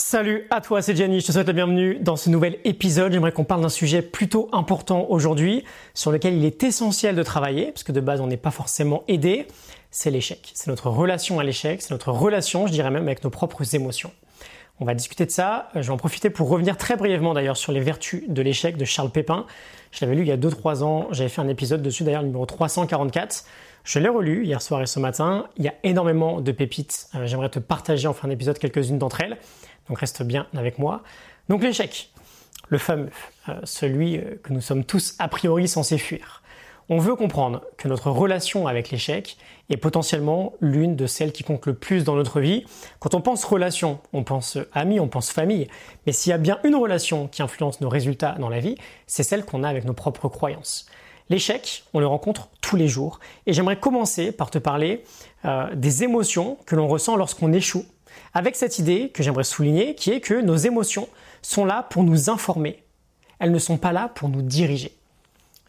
Salut à toi, c'est Gianni, je te souhaite la bienvenue dans ce nouvel épisode. J'aimerais qu'on parle d'un sujet plutôt important aujourd'hui, sur lequel il est essentiel de travailler, parce que de base on n'est pas forcément aidé, c'est l'échec. C'est notre relation à l'échec, c'est notre relation, je dirais même, avec nos propres émotions. On va discuter de ça. Je vais en profiter pour revenir très brièvement d'ailleurs sur les vertus de l'échec de Charles Pépin. Je l'avais lu il y a 2-3 ans, j'avais fait un épisode dessus d'ailleurs, numéro 344. Je l'ai relu hier soir et ce matin. Il y a énormément de pépites. Euh, j'aimerais te partager en fin d'épisode quelques-unes d'entre elles. Donc reste bien avec moi. Donc l'échec, le fameux, euh, celui euh, que nous sommes tous a priori censés fuir. On veut comprendre que notre relation avec l'échec est potentiellement l'une de celles qui compte le plus dans notre vie. Quand on pense relation, on pense amis, on pense famille. Mais s'il y a bien une relation qui influence nos résultats dans la vie, c'est celle qu'on a avec nos propres croyances. L'échec, on le rencontre tous les jours. Et j'aimerais commencer par te parler euh, des émotions que l'on ressent lorsqu'on échoue avec cette idée que j'aimerais souligner, qui est que nos émotions sont là pour nous informer. Elles ne sont pas là pour nous diriger.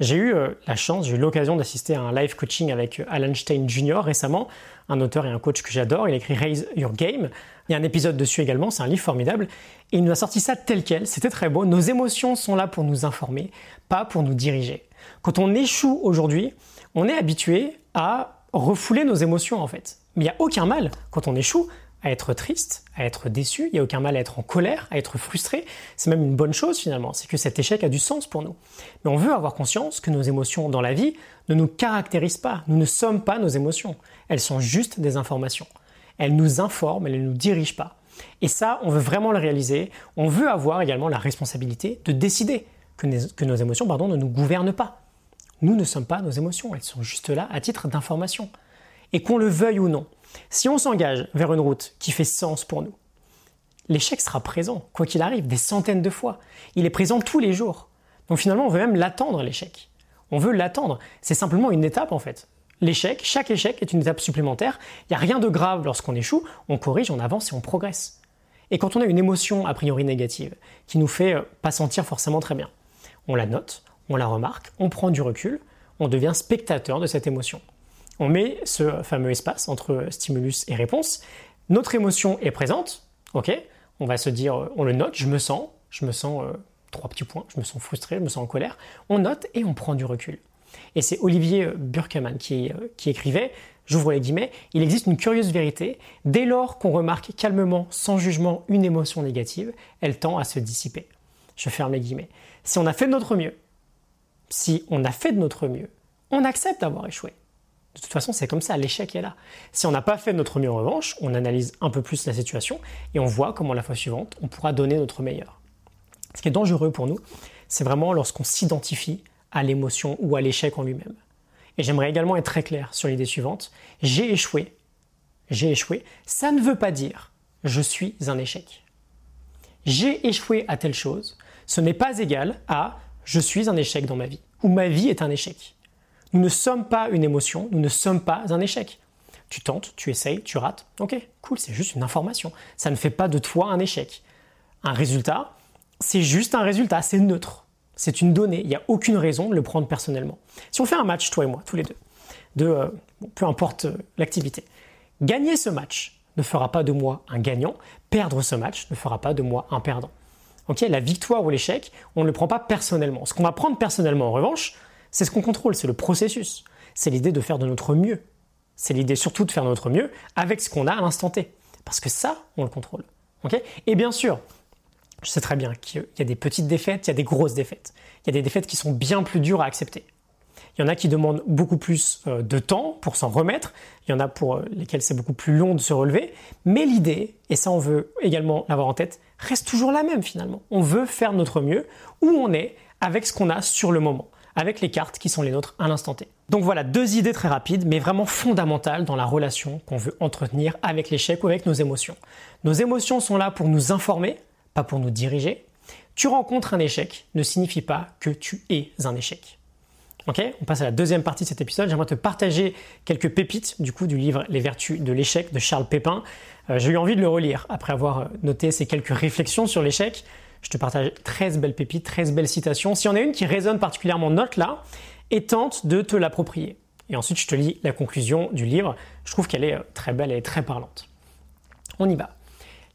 J'ai eu euh, la chance, j'ai eu l'occasion d'assister à un live coaching avec euh, Alan Stein Jr. récemment, un auteur et un coach que j'adore. Il a écrit Raise Your Game. Il y a un épisode dessus également, c'est un livre formidable. Et il nous a sorti ça tel quel, c'était très beau. Nos émotions sont là pour nous informer, pas pour nous diriger. Quand on échoue aujourd'hui, on est habitué à refouler nos émotions en fait. Mais il n'y a aucun mal quand on échoue à être triste, à être déçu, il n'y a aucun mal à être en colère, à être frustré. C'est même une bonne chose finalement, c'est que cet échec a du sens pour nous. Mais on veut avoir conscience que nos émotions dans la vie ne nous caractérisent pas, nous ne sommes pas nos émotions. Elles sont juste des informations. Elles nous informent, elles ne nous dirigent pas. Et ça, on veut vraiment le réaliser. On veut avoir également la responsabilité de décider que, nos émotions pardon, ne nous gouvernent pas. Nous ne sommes pas nos émotions, elles sont juste là à titre d'information. Et qu'on le veuille ou non, si on s'engage vers une route qui fait sens pour nous, l'échec sera présent, quoi qu'il arrive, des centaines de fois. Il est présent tous les jours. Donc finalement, on veut même l'attendre, l'échec. On veut l'attendre. C'est simplement une étape en fait. L'échec, chaque échec est une étape supplémentaire. Il n'y a rien de grave lorsqu'on échoue, on corrige, on avance et on progresse. Et quand on a une émotion a priori négative, qui nous fait euh, pas sentir forcément très bien, on la note, on la remarque, on prend du recul, on devient spectateur de cette émotion on met ce fameux espace entre stimulus et réponse. Notre émotion est présente, ok? On va se dire, euh, on le note, je me sens, je me sens euh, trois petits points, je me sens frustré, je me sens en colère. On note et on prend du recul. Et c'est Olivier euh, Burkeman qui, qui écrivait, j'ouvre les guillemets, il existe une curieuse vérité, dès lors qu'on remarque calmement, sans jugement, une émotion négative, elle tend à se dissiper. Je ferme les guillemets. Si on a fait de notre mieux, si on a fait de notre mieux, on accepte d'avoir échoué. De toute façon, c'est comme ça, l'échec est là. Si on n'a pas fait notre mieux en revanche, on analyse un peu plus la situation et on voit comment la fois suivante, on pourra donner notre meilleur. Ce qui est dangereux pour nous, c'est vraiment lorsqu'on s'identifie à l'émotion ou à l'échec en lui-même. Et j'aimerais également être très clair sur l'idée suivante. J'ai échoué. J'ai échoué. Ça ne veut pas dire je suis un échec. J'ai échoué à telle chose. Ce n'est pas égal à je suis un échec dans ma vie ou ma vie est un échec. Nous ne sommes pas une émotion, nous ne sommes pas un échec. Tu tentes, tu essayes, tu rates. Ok, cool, c'est juste une information. Ça ne fait pas de toi un échec. Un résultat, c'est juste un résultat, c'est neutre. C'est une donnée, il n'y a aucune raison de le prendre personnellement. Si on fait un match, toi et moi, tous les deux, de euh, peu importe euh, l'activité, gagner ce match ne fera pas de moi un gagnant, perdre ce match ne fera pas de moi un perdant. La victoire ou l'échec, on ne le prend pas personnellement. Ce qu'on va prendre personnellement, en revanche, c'est ce qu'on contrôle, c'est le processus. C'est l'idée de faire de notre mieux. C'est l'idée surtout de faire de notre mieux avec ce qu'on a à l'instant T. Parce que ça, on le contrôle. Et bien sûr, je sais très bien qu'il y a des petites défaites, il y a des grosses défaites. Il y a des défaites qui sont bien plus dures à accepter. Il y en a qui demandent beaucoup plus euh, de temps pour s'en remettre. Il y en a pour euh, lesquels c'est beaucoup plus long de se relever. Mais l'idée, et ça on veut également l'avoir en tête, reste toujours la même finalement. On veut faire notre mieux où on est avec ce qu'on a sur le moment avec les cartes qui sont les nôtres à l'instant T. Donc voilà, deux idées très rapides, mais vraiment fondamentales dans la relation qu'on veut entretenir avec l'échec ou avec nos émotions. Nos émotions sont là pour nous informer, pas pour nous diriger. Tu rencontres un échec ne signifie pas que tu es un échec. Ok On passe à la deuxième partie de cet épisode. J'aimerais te partager quelques pépites du coup du livre Les vertus de l'échec de Charles Pépin. Euh, j'ai eu envie de le relire après avoir euh, noté ces quelques réflexions sur l'échec. Je te partage 13 belles pépites, 13 belles citations. Si y en a une qui résonne particulièrement, note-la et tente de te l'approprier. Et ensuite, je te lis la conclusion du livre. Je trouve qu'elle est euh, très belle et très parlante. On y va.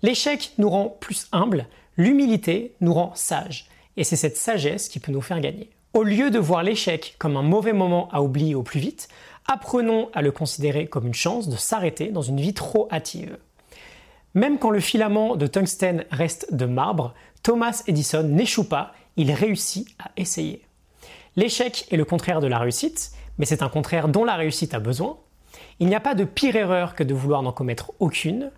L'échec nous rend plus humbles, l'humilité nous rend sages. Et c'est cette sagesse qui peut nous faire gagner. Au lieu de voir l'échec comme un mauvais moment à oublier au plus vite, apprenons à le considérer comme une chance de s'arrêter dans une vie trop hâtive. Même quand le filament de tungstène reste de marbre, Thomas Edison n'échoue pas, il réussit à essayer. L'échec est le contraire de la réussite, mais c'est un contraire dont la réussite a besoin. Il n'y a pas de pire erreur que de vouloir n'en commettre aucune.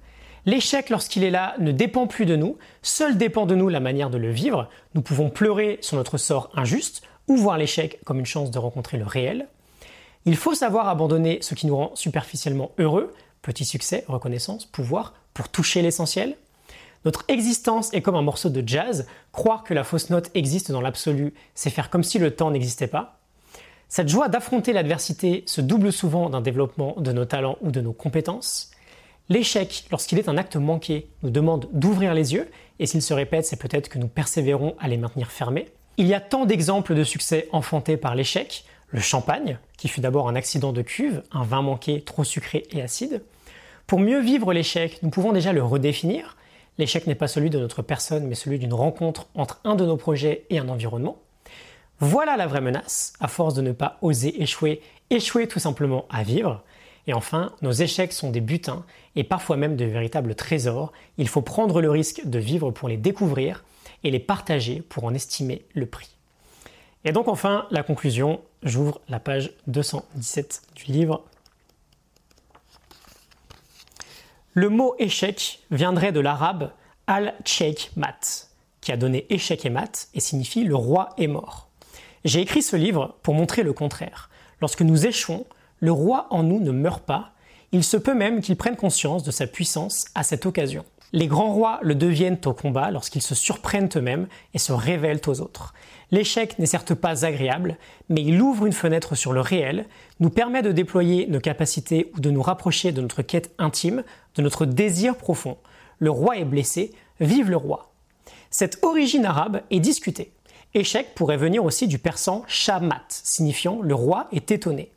L'échec, lorsqu'il est là, ne dépend plus de nous, seul dépend de nous la manière de le vivre. Nous pouvons pleurer sur notre sort injuste ou voir l'échec comme une chance de rencontrer le réel. Il faut savoir abandonner ce qui nous rend superficiellement heureux, petit succès, reconnaissance, pouvoir, pour toucher l'essentiel. Notre existence est comme un morceau de jazz, croire que la fausse note existe dans l'absolu, c'est faire comme si le temps n'existait pas. Cette joie d'affronter l'adversité se double souvent d'un développement de nos talents ou de nos compétences. L'échec, lorsqu'il est un acte manqué, nous demande d'ouvrir les yeux, et s'il se répète, c'est peut-être que nous persévérons à les maintenir fermés. Il y a tant d'exemples de succès enfantés par l'échec, le champagne, qui fut d'abord un accident de cuve, un vin manqué trop sucré et acide. Pour mieux vivre l'échec, nous pouvons déjà le redéfinir. L'échec n'est pas celui de notre personne, mais celui d'une rencontre entre un de nos projets et un environnement. Voilà la vraie menace, à force de ne pas oser échouer, échouer tout simplement à vivre. Et enfin, nos échecs sont des butins et parfois même de véritables trésors. Il faut prendre le risque de vivre pour les découvrir et les partager pour en estimer le prix. Et donc enfin, la conclusion, j'ouvre la page 217 du livre. Le mot échec viendrait de l'arabe al-cheikh mat, qui a donné échec et mat et signifie le roi est mort. J'ai écrit ce livre pour montrer le contraire. Lorsque nous échouons, le roi en nous ne meurt pas, il se peut même qu'il prenne conscience de sa puissance à cette occasion. Les grands rois le deviennent au combat lorsqu'ils se surprennent eux-mêmes et se révèlent aux autres. L'échec n'est certes pas agréable, mais il ouvre une fenêtre sur le réel, nous permet de déployer nos capacités ou de nous rapprocher de notre quête intime, de notre désir profond. Le roi est blessé, vive le roi. Cette origine arabe est discutée. Échec pourrait venir aussi du persan shamat, signifiant le roi est étonné.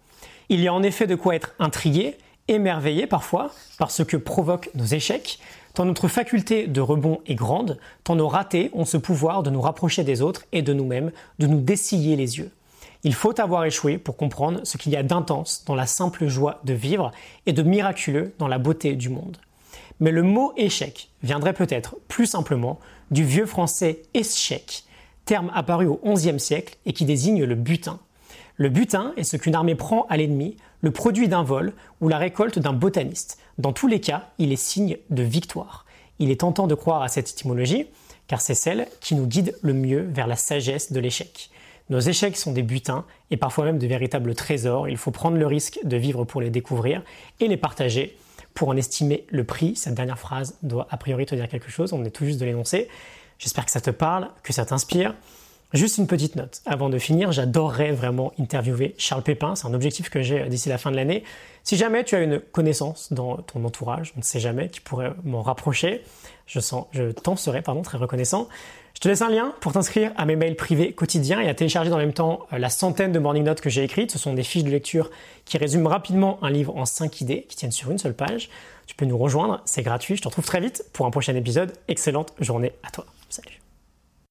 Il y a en effet de quoi être intrigué, émerveillé parfois par ce que provoquent nos échecs, tant notre faculté de rebond est grande, tant nos ratés ont ce pouvoir de nous rapprocher des autres et de nous-mêmes, de nous dessiller les yeux. Il faut avoir échoué pour comprendre ce qu'il y a d'intense dans la simple joie de vivre et de miraculeux dans la beauté du monde. Mais le mot échec viendrait peut-être plus simplement du vieux français échec, terme apparu au XIe siècle et qui désigne le butin. Le butin est ce qu'une armée prend à l'ennemi, le produit d'un vol ou la récolte d'un botaniste. Dans tous les cas, il est signe de victoire. Il est tentant de croire à cette étymologie, car c'est celle qui nous guide le mieux vers la sagesse de l'échec. Nos échecs sont des butins et parfois même de véritables trésors. Il faut prendre le risque de vivre pour les découvrir et les partager pour en estimer le prix. Cette dernière phrase doit a priori te dire quelque chose, on est tout juste de l'énoncer. J'espère que ça te parle, que ça t'inspire. Juste une petite note. Avant de finir, j'adorerais vraiment interviewer Charles Pépin. C'est un objectif que j'ai d'ici la fin de l'année. Si jamais tu as une connaissance dans ton entourage, on ne sait jamais, qui pourrait m'en rapprocher, je, sens, je t'en serais pardon, très reconnaissant. Je te laisse un lien pour t'inscrire à mes mails privés quotidiens et à télécharger dans le même temps euh, la centaine de morning notes que j'ai écrites. Ce sont des fiches de lecture qui résument rapidement un livre en 5 idées qui tiennent sur une seule page. Tu peux nous rejoindre, c'est gratuit. Je te retrouve très vite pour un prochain épisode. Excellente journée à toi. Salut.